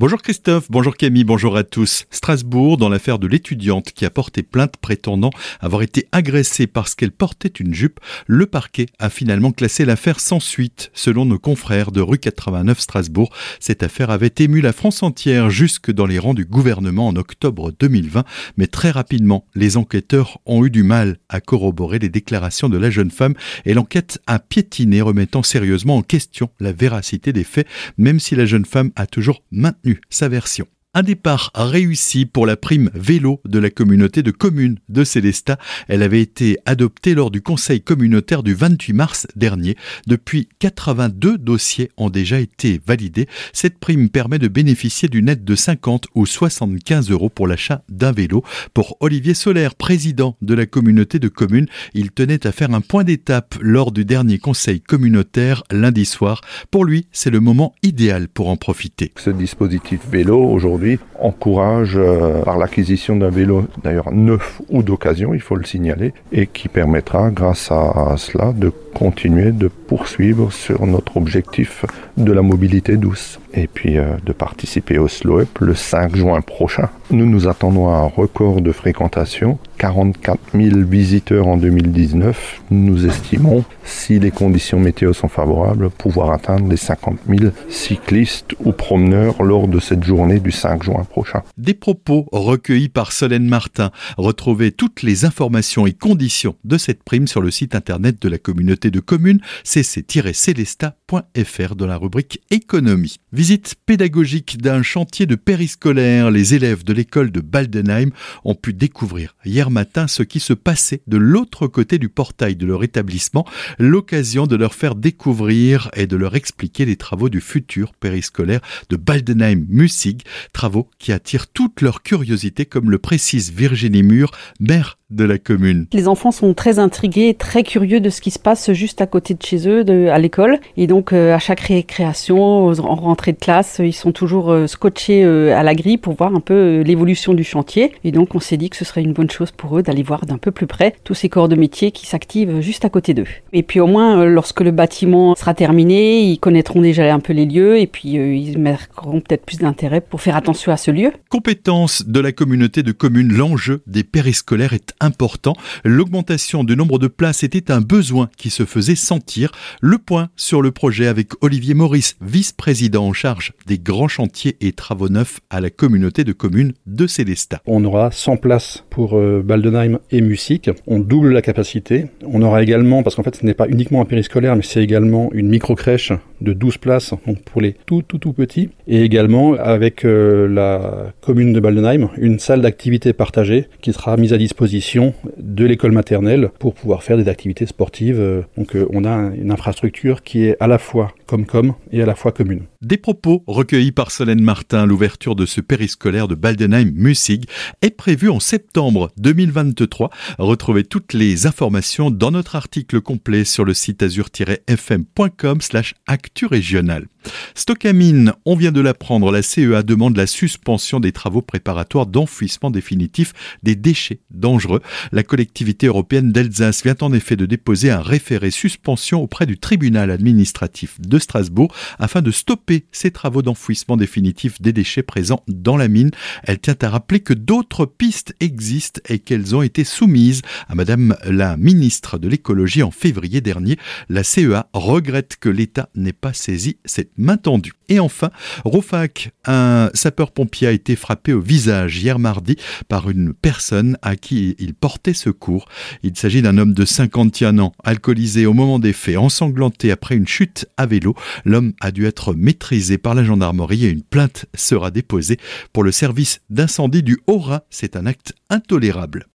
Bonjour Christophe, bonjour Camille, bonjour à tous. Strasbourg, dans l'affaire de l'étudiante qui a porté plainte prétendant avoir été agressée parce qu'elle portait une jupe, le parquet a finalement classé l'affaire sans suite. Selon nos confrères de rue 89 Strasbourg, cette affaire avait ému la France entière jusque dans les rangs du gouvernement en octobre 2020, mais très rapidement, les enquêteurs ont eu du mal à corroborer les déclarations de la jeune femme et l'enquête a piétiné, remettant sérieusement en question la véracité des faits, même si la jeune femme a toujours maintenu sa version. Un départ réussi pour la prime vélo de la communauté de communes de Célestat. Elle avait été adoptée lors du conseil communautaire du 28 mars dernier. Depuis, 82 dossiers ont déjà été validés. Cette prime permet de bénéficier d'une aide de 50 ou 75 euros pour l'achat d'un vélo. Pour Olivier Solaire, président de la communauté de communes, il tenait à faire un point d'étape lors du dernier conseil communautaire lundi soir. Pour lui, c'est le moment idéal pour en profiter. Ce dispositif vélo, aujourd'hui, encourage euh, par l'acquisition d'un vélo, d'ailleurs neuf ou d'occasion, il faut le signaler, et qui permettra, grâce à cela, de continuer de poursuivre sur notre objectif de la mobilité douce et puis euh, de participer au Slow Up le 5 juin prochain. Nous nous attendons à un record de fréquentation, 44 000 visiteurs en 2019. Nous estimons, si les conditions météo sont favorables, pouvoir atteindre les 50 000 cyclistes ou promeneurs lors de cette journée du 5 juin prochain. Des propos recueillis par Solène Martin. Retrouvez toutes les informations et conditions de cette prime sur le site internet de la communauté de communes dans la rubrique économie. Visite pédagogique d'un chantier de périscolaire. Les élèves de l'école de Baldenheim ont pu découvrir hier matin ce qui se passait de l'autre côté du portail de leur établissement, l'occasion de leur faire découvrir et de leur expliquer les travaux du futur périscolaire de Baldenheim-Mussig, travaux qui attirent toute leur curiosité comme le précise Virginie Mur, mère de la commune. Les enfants sont très intrigués, très curieux de ce qui se passe juste à côté de chez eux, de, à l'école. Et donc, euh, à chaque récréation, en rentrée de classe, ils sont toujours euh, scotchés euh, à la grille pour voir un peu l'évolution du chantier. Et donc, on s'est dit que ce serait une bonne chose pour eux d'aller voir d'un peu plus près tous ces corps de métier qui s'activent juste à côté d'eux. Et puis, au moins, lorsque le bâtiment sera terminé, ils connaîtront déjà un peu les lieux et puis ils mettront peut-être plus d'intérêt pour faire attention à ce lieu. Compétence de la communauté de communes, l'enjeu des périscolaires est important. L'augmentation du nombre de places était un besoin qui se faisait sentir. Le point sur le projet avec Olivier Maurice, vice-président en charge des grands chantiers et travaux neufs à la communauté de communes de Célestat. On aura 100 places pour euh, Baldenheim et Music. On double la capacité. On aura également, parce qu'en fait ce n'est pas uniquement un périscolaire, mais c'est également une micro-crèche de 12 places pour les tout tout tout petits. Et également avec euh, la commune de Baldenheim, une salle d'activité partagée qui sera mise à disposition de l'école maternelle pour pouvoir faire des activités sportives. Euh, donc euh, on a une infrastructure qui est à la fois comme-comme et à la fois commune. Des propos recueillis par Solène Martin, l'ouverture de ce périscolaire de Baldenheim-Mussig est prévue en septembre 2023. Retrouvez toutes les informations dans notre article complet sur le site azur-fm.com slash actu régional. Stockamine, on vient de l'apprendre, la CEA demande la suspension des travaux préparatoires d'enfouissement définitif des déchets dangereux. La collectivité européenne d'Alsace vient en effet de déposer un référé suspension auprès du tribunal administratif de Strasbourg afin de stopper ces travaux d'enfouissement définitif des déchets présents dans la mine. Elle tient à rappeler que d'autres pistes existent et qu'elles ont été soumises à Madame la ministre de l'écologie en février dernier. La CEA regrette que l'État n'ait pas saisi cette main tendue. Et enfin, Roufac, un sapeur-pompier a été frappé au visage hier mardi par une personne à qui il portait secours. Il s'agit d'un homme de 51 ans, alcoolisé au moment des faits, ensanglanté après une chute à vélo. L'homme a dû être maîtrisé par la gendarmerie et une plainte sera déposée pour le service d'incendie du Haut-Rhin. C'est un acte intolérable.